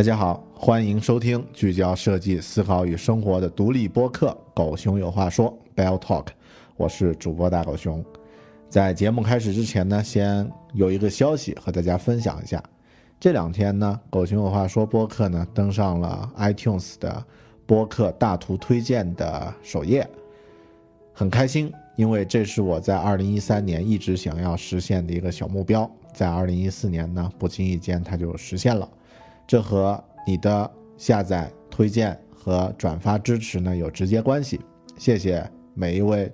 大家好，欢迎收听聚焦设计、思考与生活的独立播客《狗熊有话说》（Bell Talk）。我是主播大狗熊。在节目开始之前呢，先有一个消息和大家分享一下。这两天呢，《狗熊有话说》播客呢登上了 iTunes 的播客大图推荐的首页，很开心，因为这是我在2013年一直想要实现的一个小目标，在2014年呢，不经意间它就实现了。这和你的下载、推荐和转发支持呢有直接关系。谢谢每一位，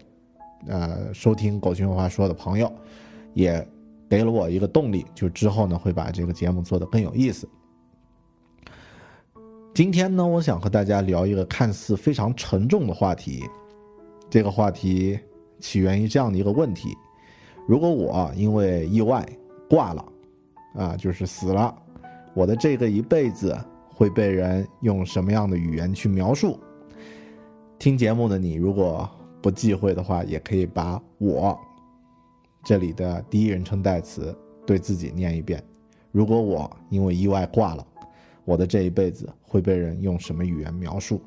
呃，收听《狗熊有话说》的朋友，也给了我一个动力，就之后呢会把这个节目做得更有意思。今天呢，我想和大家聊一个看似非常沉重的话题。这个话题起源于这样的一个问题：如果我因为意外挂了，啊，就是死了。我的这个一辈子会被人用什么样的语言去描述？听节目的你，如果不忌讳的话，也可以把我这里的第一人称代词对自己念一遍。如果我因为意外挂了，我的这一辈子会被人用什么语言描述？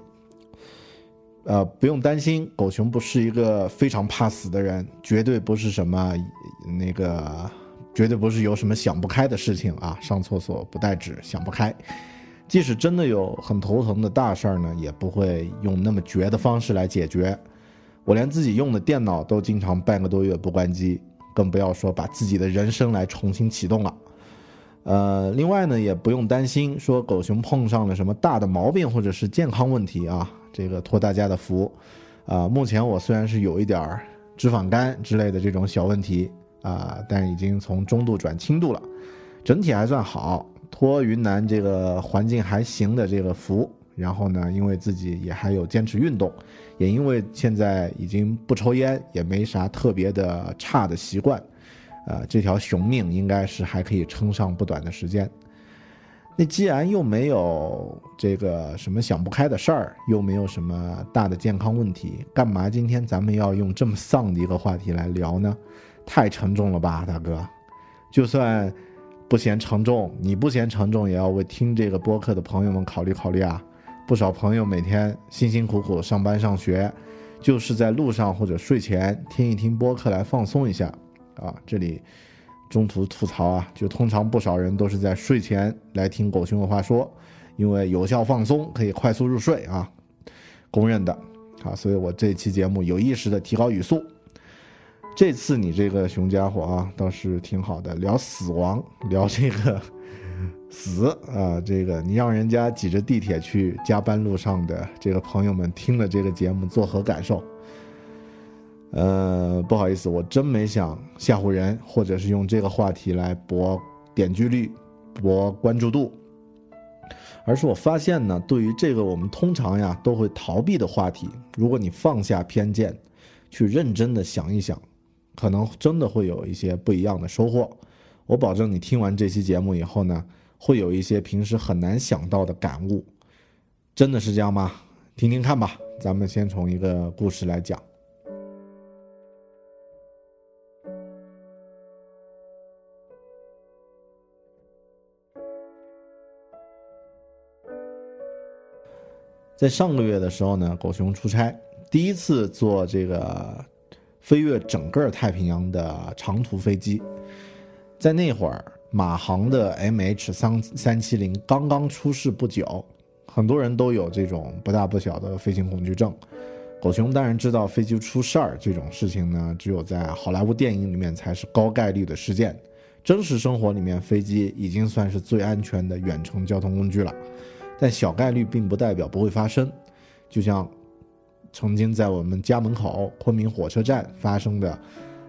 呃，不用担心，狗熊不是一个非常怕死的人，绝对不是什么那个。绝对不是有什么想不开的事情啊！上厕所不带纸，想不开。即使真的有很头疼的大事儿呢，也不会用那么绝的方式来解决。我连自己用的电脑都经常半个多月不关机，更不要说把自己的人生来重新启动了。呃，另外呢，也不用担心说狗熊碰上了什么大的毛病或者是健康问题啊，这个托大家的福。啊，目前我虽然是有一点儿脂肪肝之类的这种小问题。啊，但已经从中度转轻度了，整体还算好。托云南这个环境还行的这个福，然后呢，因为自己也还有坚持运动，也因为现在已经不抽烟，也没啥特别的差的习惯，呃，这条熊命应该是还可以撑上不短的时间。那既然又没有这个什么想不开的事儿，又没有什么大的健康问题，干嘛今天咱们要用这么丧的一个话题来聊呢？太沉重了吧，大哥！就算不嫌沉重，你不嫌沉重，也要为听这个播客的朋友们考虑考虑啊。不少朋友每天辛辛苦苦上班上学，就是在路上或者睡前听一听播客来放松一下啊。这里中途吐槽啊，就通常不少人都是在睡前来听狗熊的话说，因为有效放松，可以快速入睡啊，公认的啊。所以我这期节目有意识的提高语速。这次你这个熊家伙啊，倒是挺好的，聊死亡，聊这个死啊，这个你让人家挤着地铁去加班路上的这个朋友们听了这个节目作何感受？呃，不好意思，我真没想吓唬人，或者是用这个话题来博点击率、博关注度，而是我发现呢，对于这个我们通常呀都会逃避的话题，如果你放下偏见，去认真的想一想。可能真的会有一些不一样的收获，我保证你听完这期节目以后呢，会有一些平时很难想到的感悟，真的是这样吗？听听看吧，咱们先从一个故事来讲。在上个月的时候呢，狗熊出差，第一次坐这个飞越整个太平洋的长途飞机。在那会儿，马航的 MH 三三七零刚刚出世不久，很多人都有这种不大不小的飞行恐惧症。狗熊当然知道飞机出事儿这种事情呢，只有在好莱坞电影里面才是高概率的事件。真实生活里面，飞机已经算是最安全的远程交通工具了。但小概率并不代表不会发生，就像曾经在我们家门口昆明火车站发生的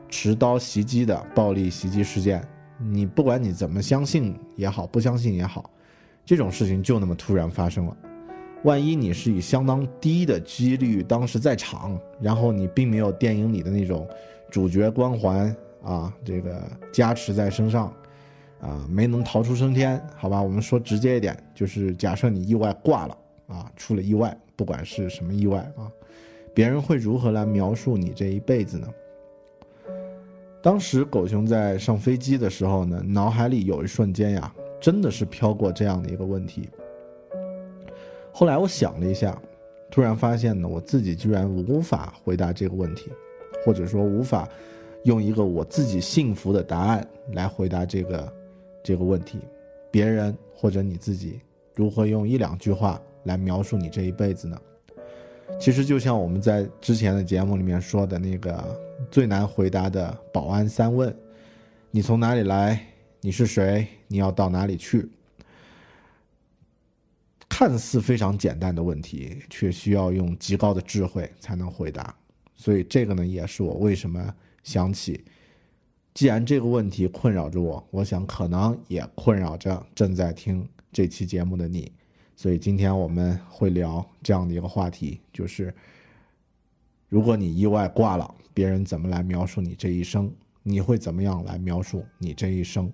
持刀袭击的暴力袭击事件，你不管你怎么相信也好，不相信也好，这种事情就那么突然发生了。万一你是以相当低的几率当时在场，然后你并没有电影里的那种主角光环啊，这个加持在身上。啊，没能逃出升天，好吧，我们说直接一点，就是假设你意外挂了啊，出了意外，不管是什么意外啊，别人会如何来描述你这一辈子呢？当时狗熊在上飞机的时候呢，脑海里有一瞬间呀，真的是飘过这样的一个问题。后来我想了一下，突然发现呢，我自己居然无法回答这个问题，或者说无法用一个我自己幸福的答案来回答这个。这个问题，别人或者你自己如何用一两句话来描述你这一辈子呢？其实就像我们在之前的节目里面说的那个最难回答的保安三问：你从哪里来？你是谁？你要到哪里去？看似非常简单的问题，却需要用极高的智慧才能回答。所以这个呢，也是我为什么想起。既然这个问题困扰着我，我想可能也困扰着正在听这期节目的你，所以今天我们会聊这样的一个话题，就是如果你意外挂了，别人怎么来描述你这一生？你会怎么样来描述你这一生？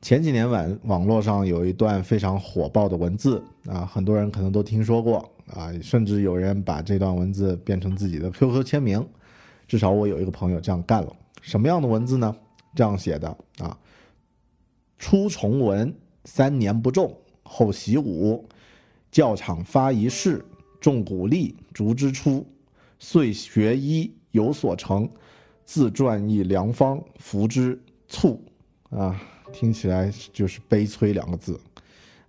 前几年网网络上有一段非常火爆的文字啊，很多人可能都听说过啊，甚至有人把这段文字变成自己的 QQ 签名，至少我有一个朋友这样干了。什么样的文字呢？这样写的啊：初重文三年不中，后习武，教场发一誓，重鼓励竹之初，遂学医有所成，自撰一良方，服之促啊。听起来就是悲催两个字，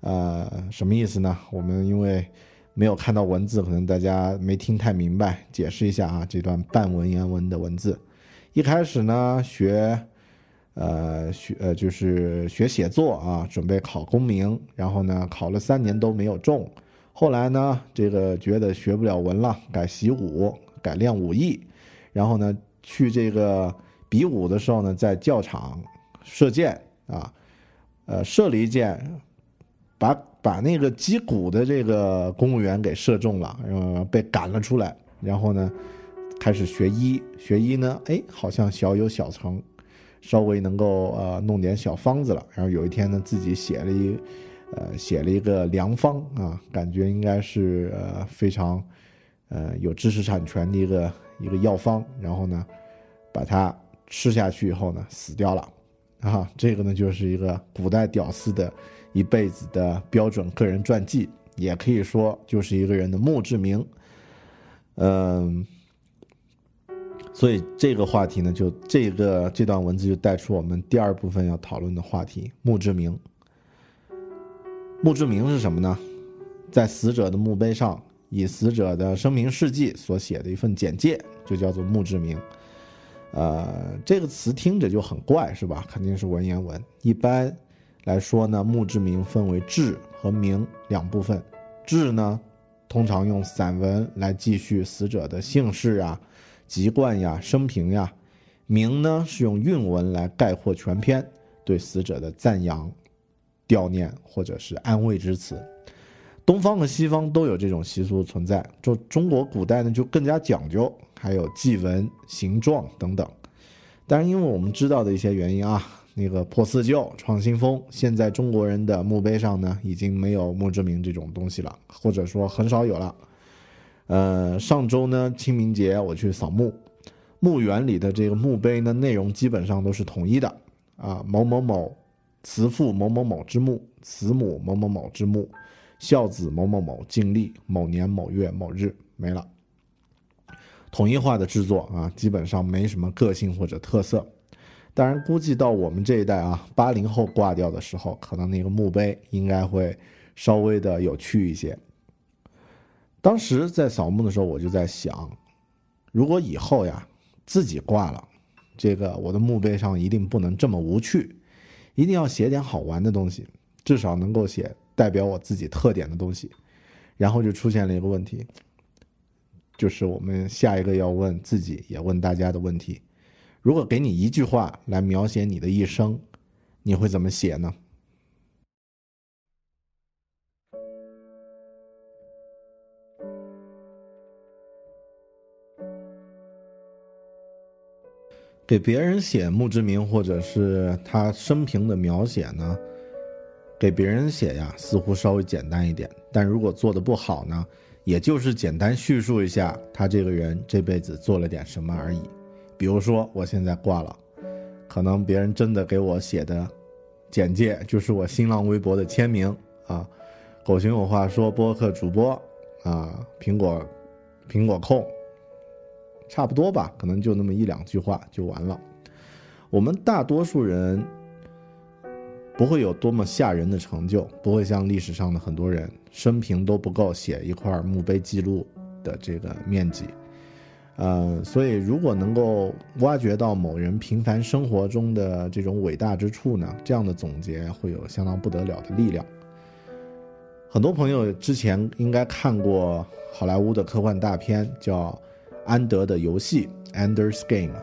呃，什么意思呢？我们因为没有看到文字，可能大家没听太明白。解释一下啊，这段半文言文的文字，一开始呢学，呃学呃就是学写作啊，准备考功名，然后呢考了三年都没有中，后来呢这个觉得学不了文了，改习武，改练武艺，然后呢去这个比武的时候呢，在教场射箭。啊，呃，射了一箭，把把那个击鼓的这个公务员给射中了，然后被赶了出来。然后呢，开始学医，学医呢，哎，好像小有小成，稍微能够呃弄点小方子了。然后有一天呢，自己写了一，呃，写了一个良方啊，感觉应该是呃非常，呃有知识产权的一个一个药方。然后呢，把它吃下去以后呢，死掉了。啊，这个呢就是一个古代屌丝的一辈子的标准个人传记，也可以说就是一个人的墓志铭。嗯，所以这个话题呢，就这个这段文字就带出我们第二部分要讨论的话题——墓志铭。墓志铭是什么呢？在死者的墓碑上，以死者的生平事迹所写的一份简介，就叫做墓志铭。呃，这个词听着就很怪，是吧？肯定是文言文。一般来说呢，墓志铭分为志和铭两部分。志呢，通常用散文来记叙死者的姓氏啊、籍贯呀、生平呀；铭呢，是用韵文来概括全篇，对死者的赞扬、悼念或者是安慰之词。东方和西方都有这种习俗存在，就中国古代呢就更加讲究。还有祭文、形状等等，但是，因为我们知道的一些原因啊，那个破四旧、创新风，现在中国人的墓碑上呢，已经没有墓志铭这种东西了，或者说很少有了。呃，上周呢，清明节我去扫墓，墓园里的这个墓碑呢，内容基本上都是统一的啊，某某某慈父某某某之墓，慈母某某某之墓，孝子某某某尽力某年某月某日没了。统一化的制作啊，基本上没什么个性或者特色。当然，估计到我们这一代啊，八零后挂掉的时候，可能那个墓碑应该会稍微的有趣一些。当时在扫墓的时候，我就在想，如果以后呀自己挂了，这个我的墓碑上一定不能这么无趣，一定要写点好玩的东西，至少能够写代表我自己特点的东西。然后就出现了一个问题。就是我们下一个要问自己，也问大家的问题：如果给你一句话来描写你的一生，你会怎么写呢？给别人写墓志铭，或者是他生平的描写呢？给别人写呀，似乎稍微简单一点，但如果做的不好呢？也就是简单叙述一下他这个人这辈子做了点什么而已，比如说我现在挂了，可能别人真的给我写的简介就是我新浪微博的签名啊，狗熊有话说播客主播啊，苹果苹果控，差不多吧，可能就那么一两句话就完了。我们大多数人。不会有多么吓人的成就，不会像历史上的很多人生平都不够写一块墓碑记录的这个面积，呃，所以如果能够挖掘到某人平凡生活中的这种伟大之处呢，这样的总结会有相当不得了的力量。很多朋友之前应该看过好莱坞的科幻大片，叫《安德的游戏》（Ender's Game）。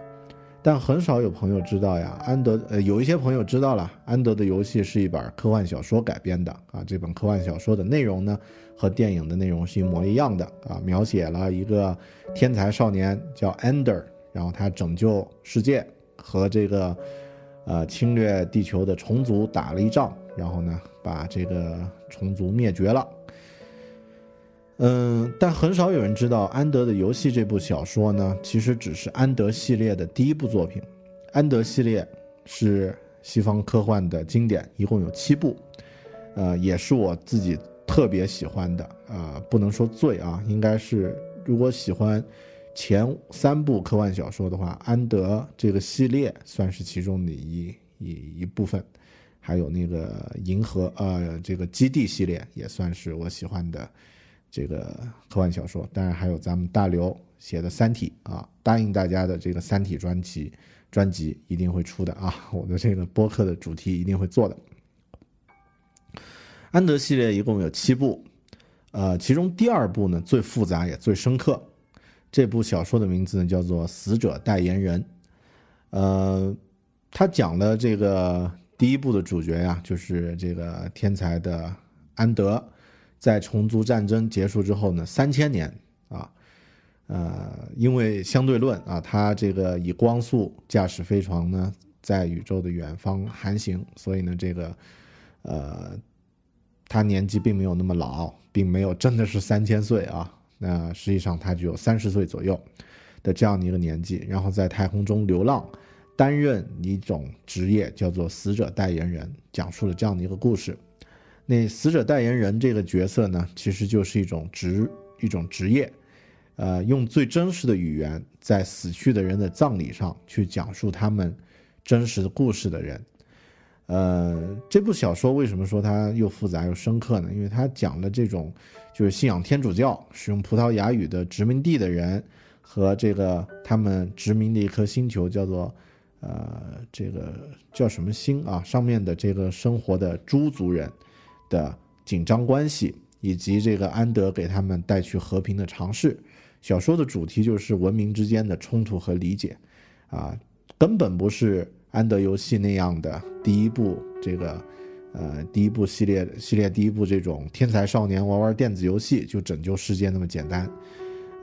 但很少有朋友知道呀，安德呃，有一些朋友知道了，安德的游戏是一本科幻小说改编的啊。这本科幻小说的内容呢，和电影的内容是一模一样的啊，描写了一个天才少年叫安德，然后他拯救世界，和这个呃侵略地球的虫族打了一仗，然后呢，把这个虫族灭绝了。嗯，但很少有人知道《安德的游戏》这部小说呢，其实只是安德系列的第一部作品。安德系列是西方科幻的经典，一共有七部，呃，也是我自己特别喜欢的。呃，不能说最啊，应该是如果喜欢前三部科幻小说的话，安德这个系列算是其中的一一一部分。还有那个银河呃，这个基地系列也算是我喜欢的。这个科幻小说，当然还有咱们大刘写的《三体》啊，答应大家的这个《三体》专辑，专辑一定会出的啊，我的这个播客的主题一定会做的。安德系列一共有七部，呃，其中第二部呢最复杂也最深刻，这部小说的名字呢叫做《死者代言人》，呃，他讲的这个第一部的主角呀，就是这个天才的安德。在虫族战争结束之后呢，三千年啊，呃，因为相对论啊，它这个以光速驾驶飞船呢，在宇宙的远方航行，所以呢，这个，呃，他年纪并没有那么老，并没有真的是三千岁啊，那实际上他只有三十岁左右的这样的一个年纪，然后在太空中流浪，担任一种职业叫做死者代言人，讲述了这样的一个故事。那死者代言人这个角色呢，其实就是一种职一种职业，呃，用最真实的语言，在死去的人的葬礼上去讲述他们真实的故事的人。呃，这部小说为什么说它又复杂又深刻呢？因为它讲的这种就是信仰天主教、使用葡萄牙语的殖民地的人和这个他们殖民的一颗星球叫做呃这个叫什么星啊上面的这个生活的猪族人。的紧张关系，以及这个安德给他们带去和平的尝试。小说的主题就是文明之间的冲突和理解，啊，根本不是安德游戏那样的第一部这个，呃，第一部系列系列第一部这种天才少年玩玩电子游戏就拯救世界那么简单，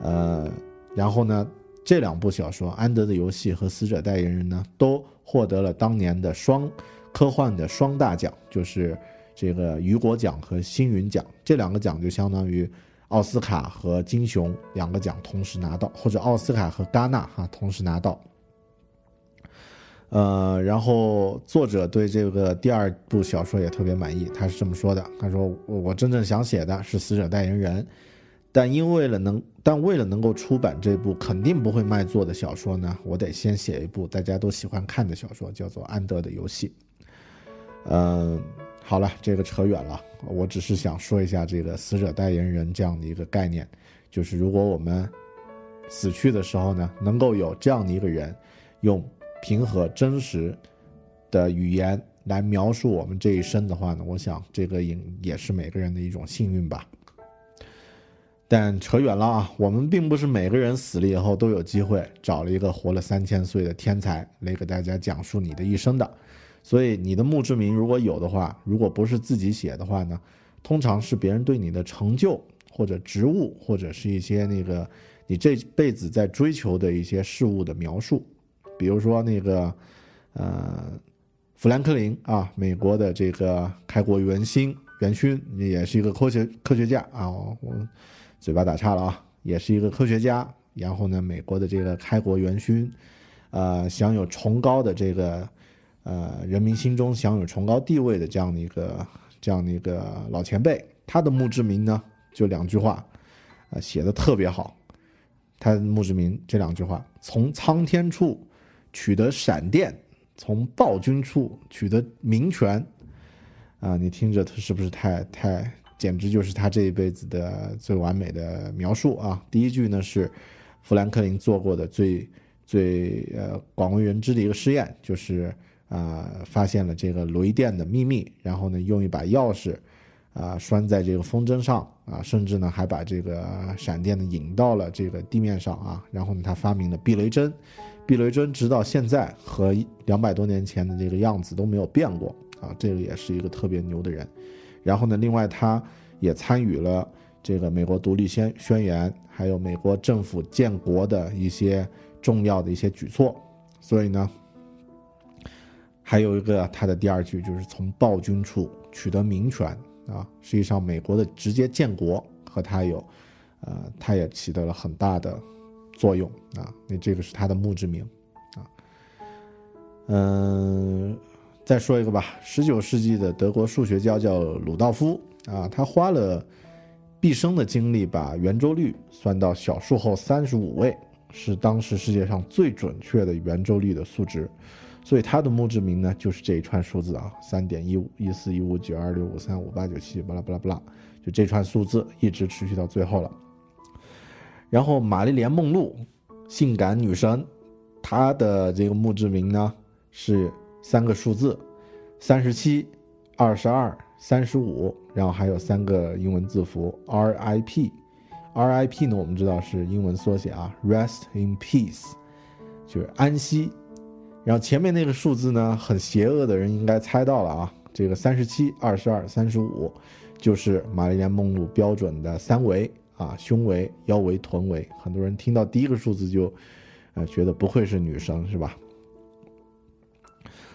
呃，然后呢，这两部小说《安德的游戏》和《死者代言人》呢，都获得了当年的双科幻的双大奖，就是。这个雨果奖和星云奖这两个奖就相当于奥斯卡和金熊两个奖同时拿到，或者奥斯卡和戛纳哈同时拿到。呃，然后作者对这个第二部小说也特别满意，他是这么说的：“他说我真正想写的是死者代言人，但因为了能，但为了能够出版这部肯定不会卖座的小说呢，我得先写一部大家都喜欢看的小说，叫做《安德的游戏》。嗯，好了，这个扯远了，我只是想说一下这个死者代言人这样的一个概念，就是如果我们死去的时候呢，能够有这样的一个人用。平和真实的语言来描述我们这一生的话呢，我想这个也也是每个人的一种幸运吧。但扯远了啊，我们并不是每个人死了以后都有机会找了一个活了三千岁的天才来给大家讲述你的一生的。所以你的墓志铭如果有的话，如果不是自己写的话呢，通常是别人对你的成就或者职务或者是一些那个你这辈子在追求的一些事物的描述。比如说那个，呃，富兰克林啊，美国的这个开国元勋，元勋也是一个科学科学家啊，我嘴巴打岔了啊，也是一个科学家。然后呢，美国的这个开国元勋，呃，享有崇高的这个，呃，人民心中享有崇高地位的这样的一个这样的一个老前辈，他的墓志铭呢就两句话，呃，写的特别好。他的墓志铭这两句话：从苍天处。取得闪电，从暴君处取得民权，啊，你听着他是不是太太，简直就是他这一辈子的最完美的描述啊！第一句呢是富兰克林做过的最最呃广为人知的一个实验，就是啊发现了这个雷电的秘密，然后呢用一把钥匙啊拴在这个风筝上啊，甚至呢还把这个闪电呢引到了这个地面上啊，然后呢他发明了避雷针。避雷针直到现在和两百多年前的这个样子都没有变过啊，这个也是一个特别牛的人。然后呢，另外他也参与了这个美国独立宣宣言，还有美国政府建国的一些重要的一些举措。所以呢，还有一个他的第二句就是从暴君处取得民权啊，实际上美国的直接建国和他有，呃，他也起到了很大的。作用啊，那这个是他的墓志铭，啊，嗯，再说一个吧。十九世纪的德国数学家叫鲁道夫啊，他花了毕生的精力把圆周率算到小数后三十五位，是当时世界上最准确的圆周率的数值，所以他的墓志铭呢就是这一串数字啊，三点一五一四一五九二六五三五八九七，巴拉巴拉巴拉，就这串数字一直持续到最后了。然后，玛丽莲·梦露，性感女神，她的这个墓志铭呢是三个数字：三十七、二十二、三十五，然后还有三个英文字符 R.I.P。R.I.P 呢，我们知道是英文缩写啊，Rest in Peace，就是安息。然后前面那个数字呢，很邪恶的人应该猜到了啊，这个三十七、二十二、三十五，就是玛丽莲·梦露标准的三围。啊，胸围、腰围、臀围，很多人听到第一个数字就，呃，觉得不会是女生，是吧？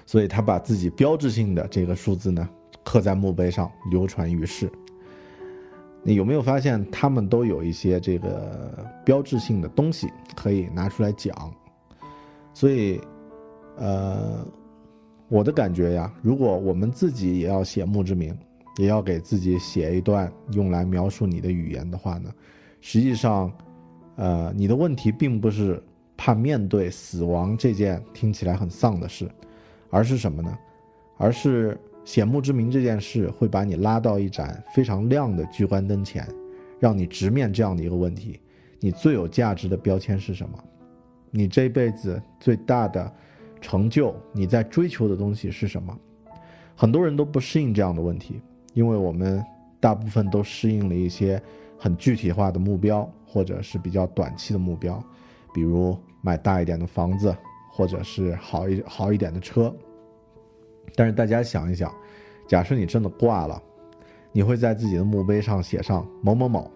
所以他把自己标志性的这个数字呢，刻在墓碑上，流传于世。你有没有发现，他们都有一些这个标志性的东西可以拿出来讲？所以，呃，我的感觉呀，如果我们自己也要写墓志铭。也要给自己写一段用来描述你的语言的话呢，实际上，呃，你的问题并不是怕面对死亡这件听起来很丧的事，而是什么呢？而是写墓志铭这件事会把你拉到一盏非常亮的聚光灯前，让你直面这样的一个问题：你最有价值的标签是什么？你这辈子最大的成就，你在追求的东西是什么？很多人都不适应这样的问题。因为我们大部分都适应了一些很具体化的目标，或者是比较短期的目标，比如买大一点的房子，或者是好一好一点的车。但是大家想一想，假设你真的挂了，你会在自己的墓碑上写上某某某，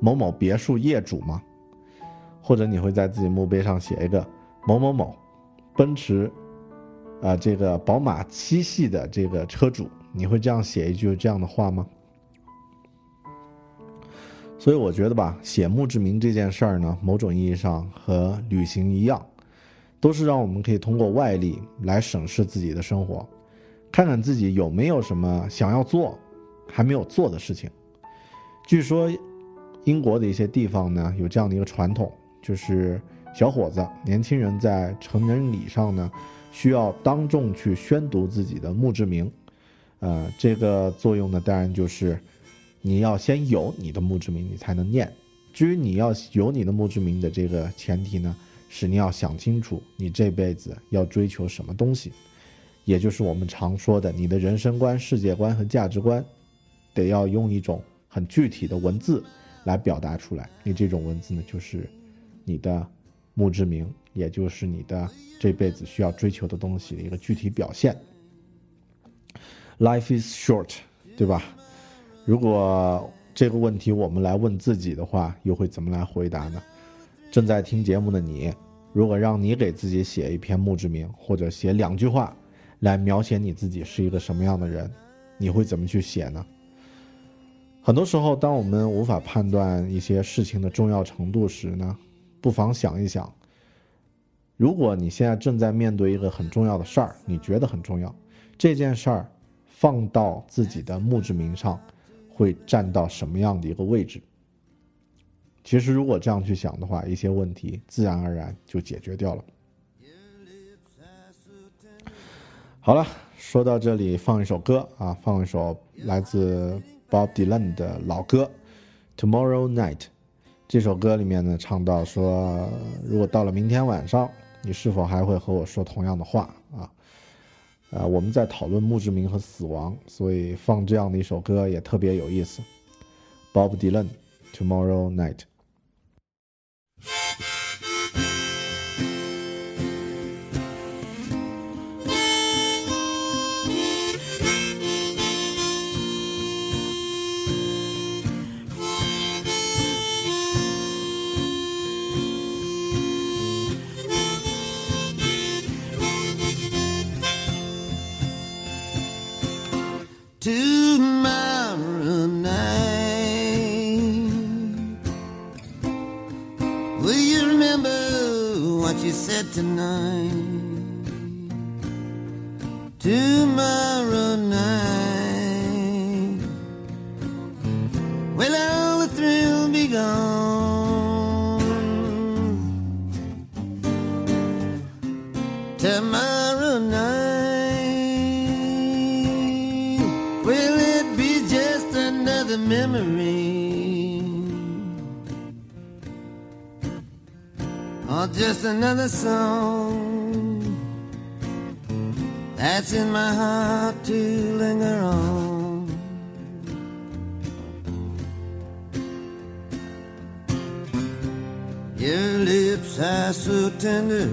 某某别墅业主吗？或者你会在自己墓碑上写一个某某某，奔驰，啊，这个宝马七系的这个车主？你会这样写一句这样的话吗？所以我觉得吧，写墓志铭这件事儿呢，某种意义上和旅行一样，都是让我们可以通过外力来审视自己的生活，看看自己有没有什么想要做还没有做的事情。据说，英国的一些地方呢，有这样的一个传统，就是小伙子、年轻人在成人礼上呢，需要当众去宣读自己的墓志铭。呃，这个作用呢，当然就是。你要先有你的墓志铭，你才能念。至于你要有你的墓志铭的这个前提呢，是你要想清楚你这辈子要追求什么东西，也就是我们常说的你的人生观、世界观和价值观，得要用一种很具体的文字来表达出来。你这种文字呢，就是你的墓志铭，也就是你的这辈子需要追求的东西的一个具体表现。Life is short，对吧？如果这个问题我们来问自己的话，又会怎么来回答呢？正在听节目的你，如果让你给自己写一篇墓志铭，或者写两句话，来描写你自己是一个什么样的人，你会怎么去写呢？很多时候，当我们无法判断一些事情的重要程度时呢，不妨想一想：如果你现在正在面对一个很重要的事儿，你觉得很重要，这件事儿放到自己的墓志铭上。会占到什么样的一个位置？其实，如果这样去想的话，一些问题自然而然就解决掉了。好了，说到这里，放一首歌啊，放一首来自 Bob Dylan 的老歌《Tomorrow Night》。这首歌里面呢，唱到说：“如果到了明天晚上，你是否还会和我说同样的话啊？”呃，我们在讨论墓志铭和死亡，所以放这样的一首歌也特别有意思。Bob Dylan，《Tomorrow Night》。tonight. Another song that's in my heart to linger on. Your lips are so tender.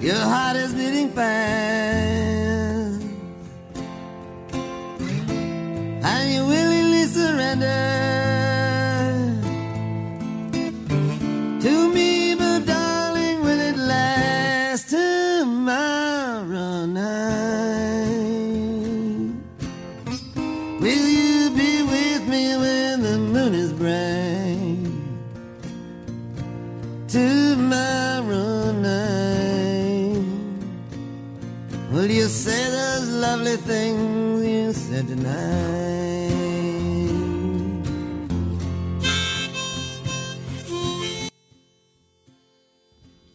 Your heart is beating fast. At night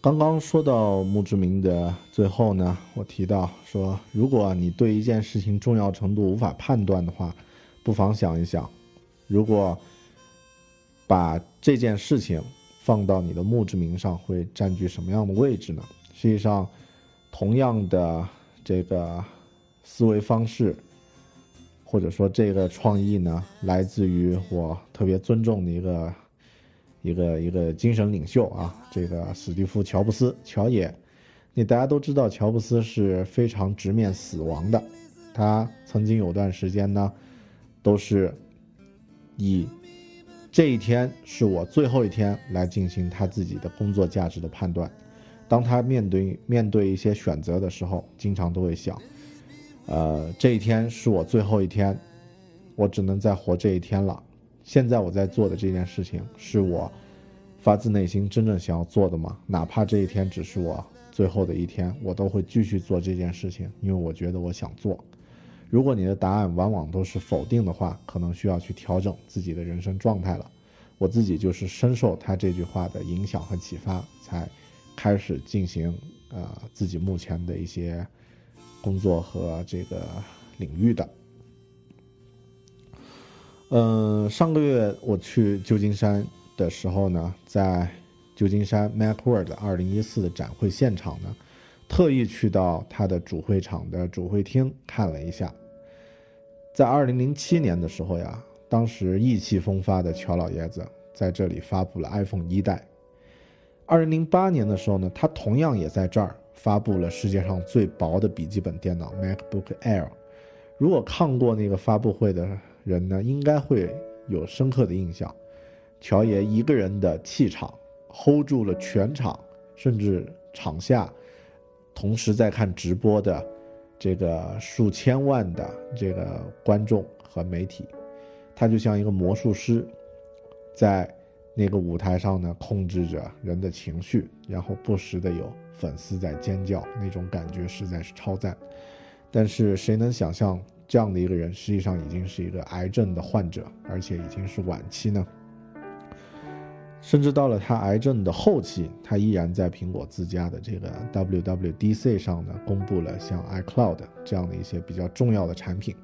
刚刚说到墓志铭的最后呢，我提到说，如果你对一件事情重要程度无法判断的话，不妨想一想，如果把这件事情放到你的墓志铭上，会占据什么样的位置呢？实际上，同样的这个思维方式，或者说这个创意呢，来自于我特别尊重的一个。一个一个精神领袖啊，这个史蒂夫·乔布斯，乔爷，你大家都知道，乔布斯是非常直面死亡的。他曾经有段时间呢，都是以这一天是我最后一天来进行他自己的工作价值的判断。当他面对面对一些选择的时候，经常都会想，呃，这一天是我最后一天。我只能再活这一天了。现在我在做的这件事情，是我发自内心真正想要做的吗？哪怕这一天只是我最后的一天，我都会继续做这件事情，因为我觉得我想做。如果你的答案往往都是否定的话，可能需要去调整自己的人生状态了。我自己就是深受他这句话的影响和启发，才开始进行呃自己目前的一些工作和这个领域的。嗯，上个月我去旧金山的时候呢，在旧金山 MacWorld 二零一四的展会现场呢，特意去到他的主会场的主会厅看了一下。在二零零七年的时候呀。当时意气风发的乔老爷子在这里发布了 iPhone 一代。二零零八年的时候呢，他同样也在这儿发布了世界上最薄的笔记本电脑 MacBook Air。如果看过那个发布会的人呢，应该会有深刻的印象。乔爷一个人的气场 hold 住了全场，甚至场下同时在看直播的这个数千万的这个观众和媒体。他就像一个魔术师，在那个舞台上呢，控制着人的情绪，然后不时的有粉丝在尖叫，那种感觉实在是超赞。但是谁能想象这样的一个人，实际上已经是一个癌症的患者，而且已经是晚期呢？甚至到了他癌症的后期，他依然在苹果自家的这个 WWDC 上呢，公布了像 iCloud 这样的一些比较重要的产品。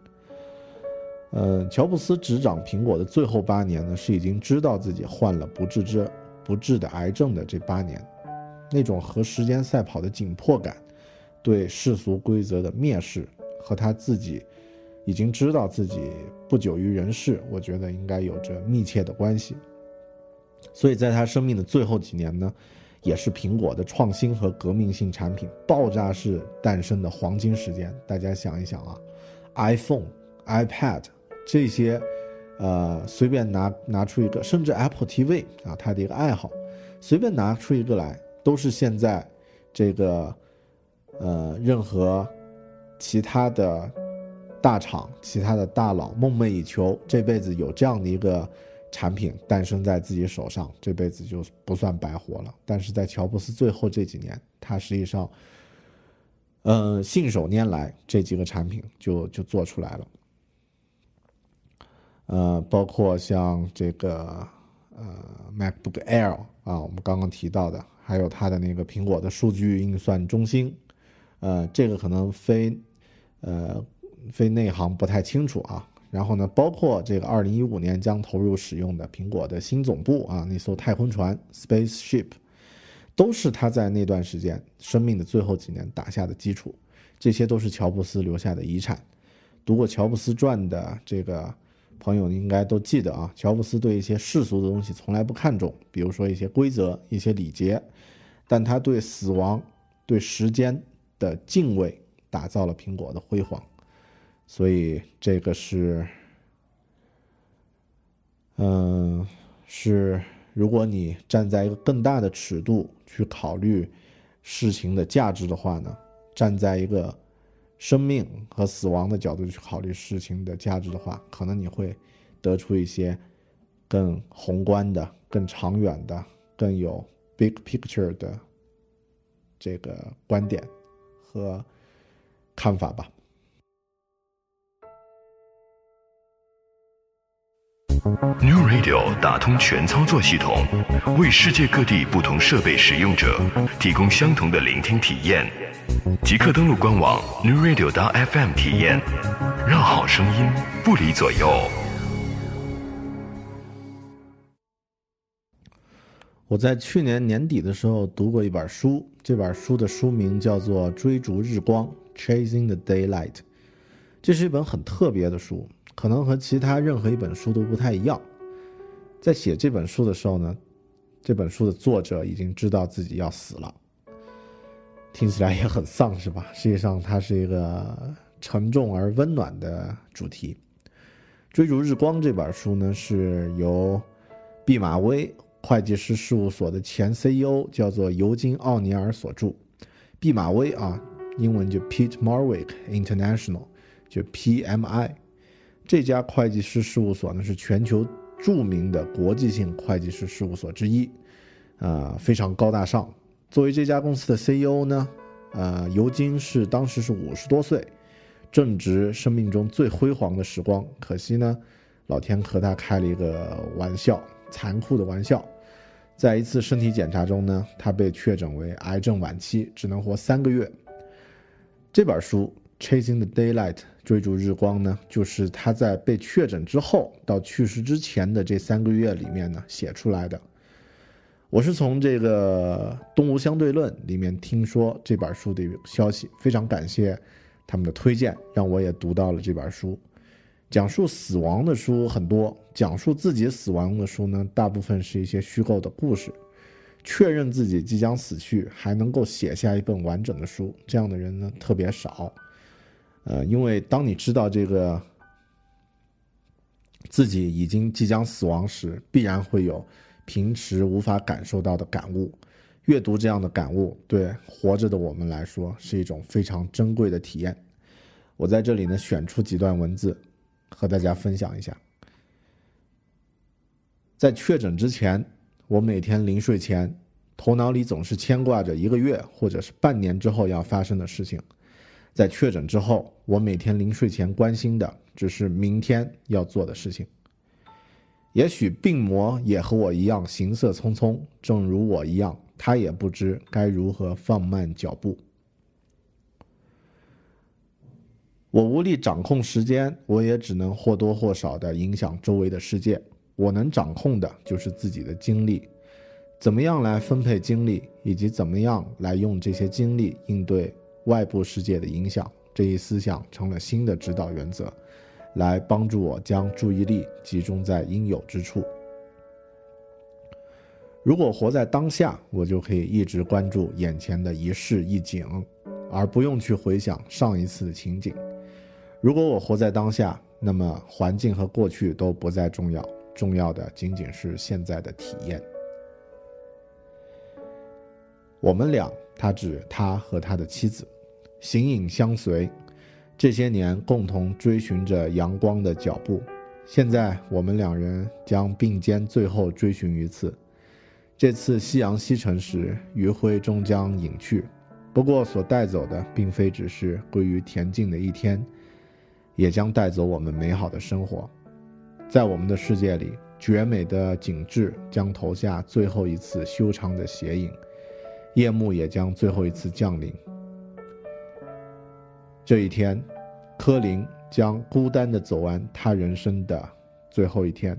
嗯，乔布斯执掌苹果的最后八年呢，是已经知道自己患了不治之不治的癌症的这八年，那种和时间赛跑的紧迫感，对世俗规则的蔑视，和他自己已经知道自己不久于人世，我觉得应该有着密切的关系。所以在他生命的最后几年呢，也是苹果的创新和革命性产品爆炸式诞生的黄金时间。大家想一想啊，iPhone、iPad。这些，呃，随便拿拿出一个，甚至 Apple TV 啊，它的一个爱好，随便拿出一个来，都是现在这个，呃，任何其他的大厂、其他的大佬梦寐以求，这辈子有这样的一个产品诞生在自己手上，这辈子就不算白活了。但是在乔布斯最后这几年，他实际上，嗯，信手拈来，这几个产品就就做出来了。呃，包括像这个呃 MacBook Air 啊，我们刚刚提到的，还有它的那个苹果的数据运算中心，呃，这个可能非呃非内行不太清楚啊。然后呢，包括这个2015年将投入使用的苹果的新总部啊，那艘太空船 Spaceship，都是他在那段时间生命的最后几年打下的基础。这些都是乔布斯留下的遗产。读过《乔布斯传》的这个。朋友应该都记得啊，乔布斯对一些世俗的东西从来不看重，比如说一些规则、一些礼节，但他对死亡、对时间的敬畏，打造了苹果的辉煌。所以这个是，嗯，是如果你站在一个更大的尺度去考虑事情的价值的话呢，站在一个。生命和死亡的角度去考虑事情的价值的话，可能你会得出一些更宏观的、更长远的、更有 big picture 的这个观点和看法吧。New Radio 打通全操作系统，为世界各地不同设备使用者提供相同的聆听体验。即刻登录官网 newradio.fm 体验，让好声音不离左右。我在去年年底的时候读过一本书，这本书的书名叫做《追逐日光》（Chasing the Daylight）。这是一本很特别的书，可能和其他任何一本书都不太一样。在写这本书的时候呢，这本书的作者已经知道自己要死了。听起来也很丧，是吧？实际上，它是一个沉重而温暖的主题。《追逐日光》这本书呢，是由毕马威会计师事务所的前 CEO 叫做尤金·奥尼尔所著。毕马威啊，英文就 Pete Marwick International，就 PMI。这家会计师事务所呢是全球著名的国际性会计师事务所之一，啊，非常高大上。作为这家公司的 CEO 呢，呃，尤金是当时是五十多岁，正值生命中最辉煌的时光。可惜呢，老天和他开了一个玩笑，残酷的玩笑。在一次身体检查中呢，他被确诊为癌症晚期，只能活三个月。这本书《Chasing the Daylight》追逐日光呢，就是他在被确诊之后到去世之前的这三个月里面呢写出来的。我是从这个《东吴相对论》里面听说这本书的消息，非常感谢他们的推荐，让我也读到了这本书。讲述死亡的书很多，讲述自己死亡的书呢，大部分是一些虚构的故事。确认自己即将死去，还能够写下一本完整的书，这样的人呢特别少。呃，因为当你知道这个自己已经即将死亡时，必然会有平时无法感受到的感悟。阅读这样的感悟，对活着的我们来说是一种非常珍贵的体验。我在这里呢，选出几段文字。和大家分享一下，在确诊之前，我每天临睡前，头脑里总是牵挂着一个月或者是半年之后要发生的事情；在确诊之后，我每天临睡前关心的只是明天要做的事情。也许病魔也和我一样行色匆匆，正如我一样，他也不知该如何放慢脚步。我无力掌控时间，我也只能或多或少的影响周围的世界。我能掌控的就是自己的精力，怎么样来分配精力，以及怎么样来用这些精力应对外部世界的影响。这一思想成了新的指导原则，来帮助我将注意力集中在应有之处。如果活在当下，我就可以一直关注眼前的一事一景，而不用去回想上一次的情景。如果我活在当下，那么环境和过去都不再重要，重要的仅仅是现在的体验。我们俩，他指他和他的妻子，形影相随，这些年共同追寻着阳光的脚步。现在我们两人将并肩最后追寻一次，这次夕阳西沉时，余晖终将隐去。不过所带走的，并非只是归于恬静的一天。也将带走我们美好的生活，在我们的世界里，绝美的景致将投下最后一次修长的斜影，夜幕也将最后一次降临。这一天，柯林将孤单地走完他人生的最后一天，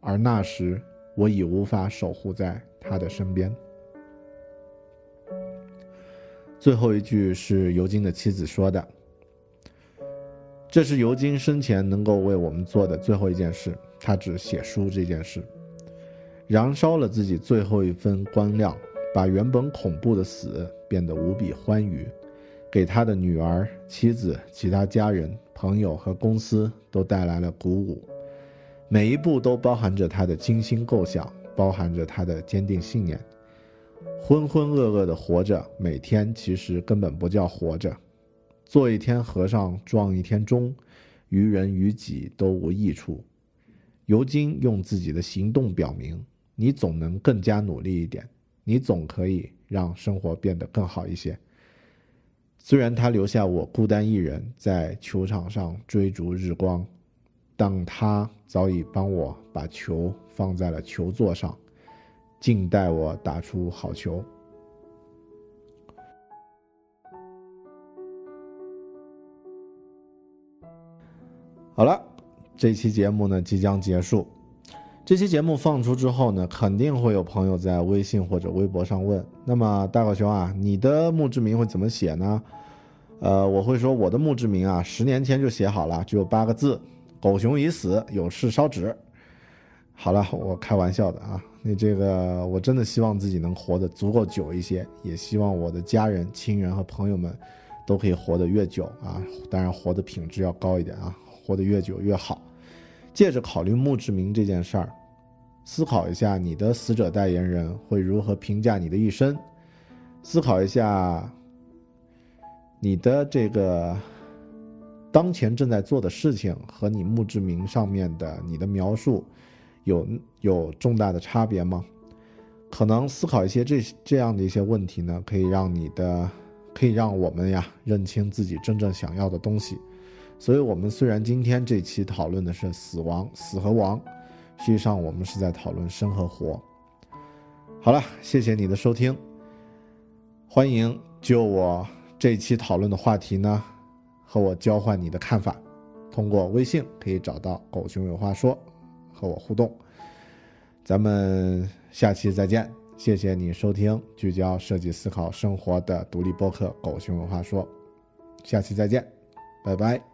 而那时，我已无法守护在他的身边。最后一句是尤金的妻子说的。这是尤金生前能够为我们做的最后一件事，他只写书这件事，燃烧了自己最后一分光亮，把原本恐怖的死变得无比欢愉，给他的女儿、妻子、其他家人、朋友和公司都带来了鼓舞。每一步都包含着他的精心构想，包含着他的坚定信念。浑浑噩噩的活着，每天其实根本不叫活着。做一天和尚撞一天钟，于人于己都无益处。尤金用自己的行动表明，你总能更加努力一点，你总可以让生活变得更好一些。虽然他留下我孤单一人在球场上追逐日光，但他早已帮我把球放在了球座上，静待我打出好球。好了，这期节目呢即将结束。这期节目放出之后呢，肯定会有朋友在微信或者微博上问：“那么大狗熊啊，你的墓志铭会怎么写呢？”呃，我会说我的墓志铭啊，十年前就写好了，只有八个字：“狗熊已死，有事烧纸。”好了，我开玩笑的啊。那这个我真的希望自己能活得足够久一些，也希望我的家人、亲人和朋友们都可以活得越久啊。当然，活的品质要高一点啊。活得越久越好。借着考虑墓志铭这件事儿，思考一下你的死者代言人会如何评价你的一生，思考一下你的这个当前正在做的事情和你墓志铭上面的你的描述有有重大的差别吗？可能思考一些这这样的一些问题呢，可以让你的，可以让我们呀认清自己真正想要的东西。所以，我们虽然今天这期讨论的是死亡、死和亡，实际上我们是在讨论生和活。好了，谢谢你的收听，欢迎就我这期讨论的话题呢，和我交换你的看法。通过微信可以找到“狗熊有话说”，和我互动。咱们下期再见，谢谢你收听聚焦设计思考生活的独立播客《狗熊有话说》，下期再见，拜拜。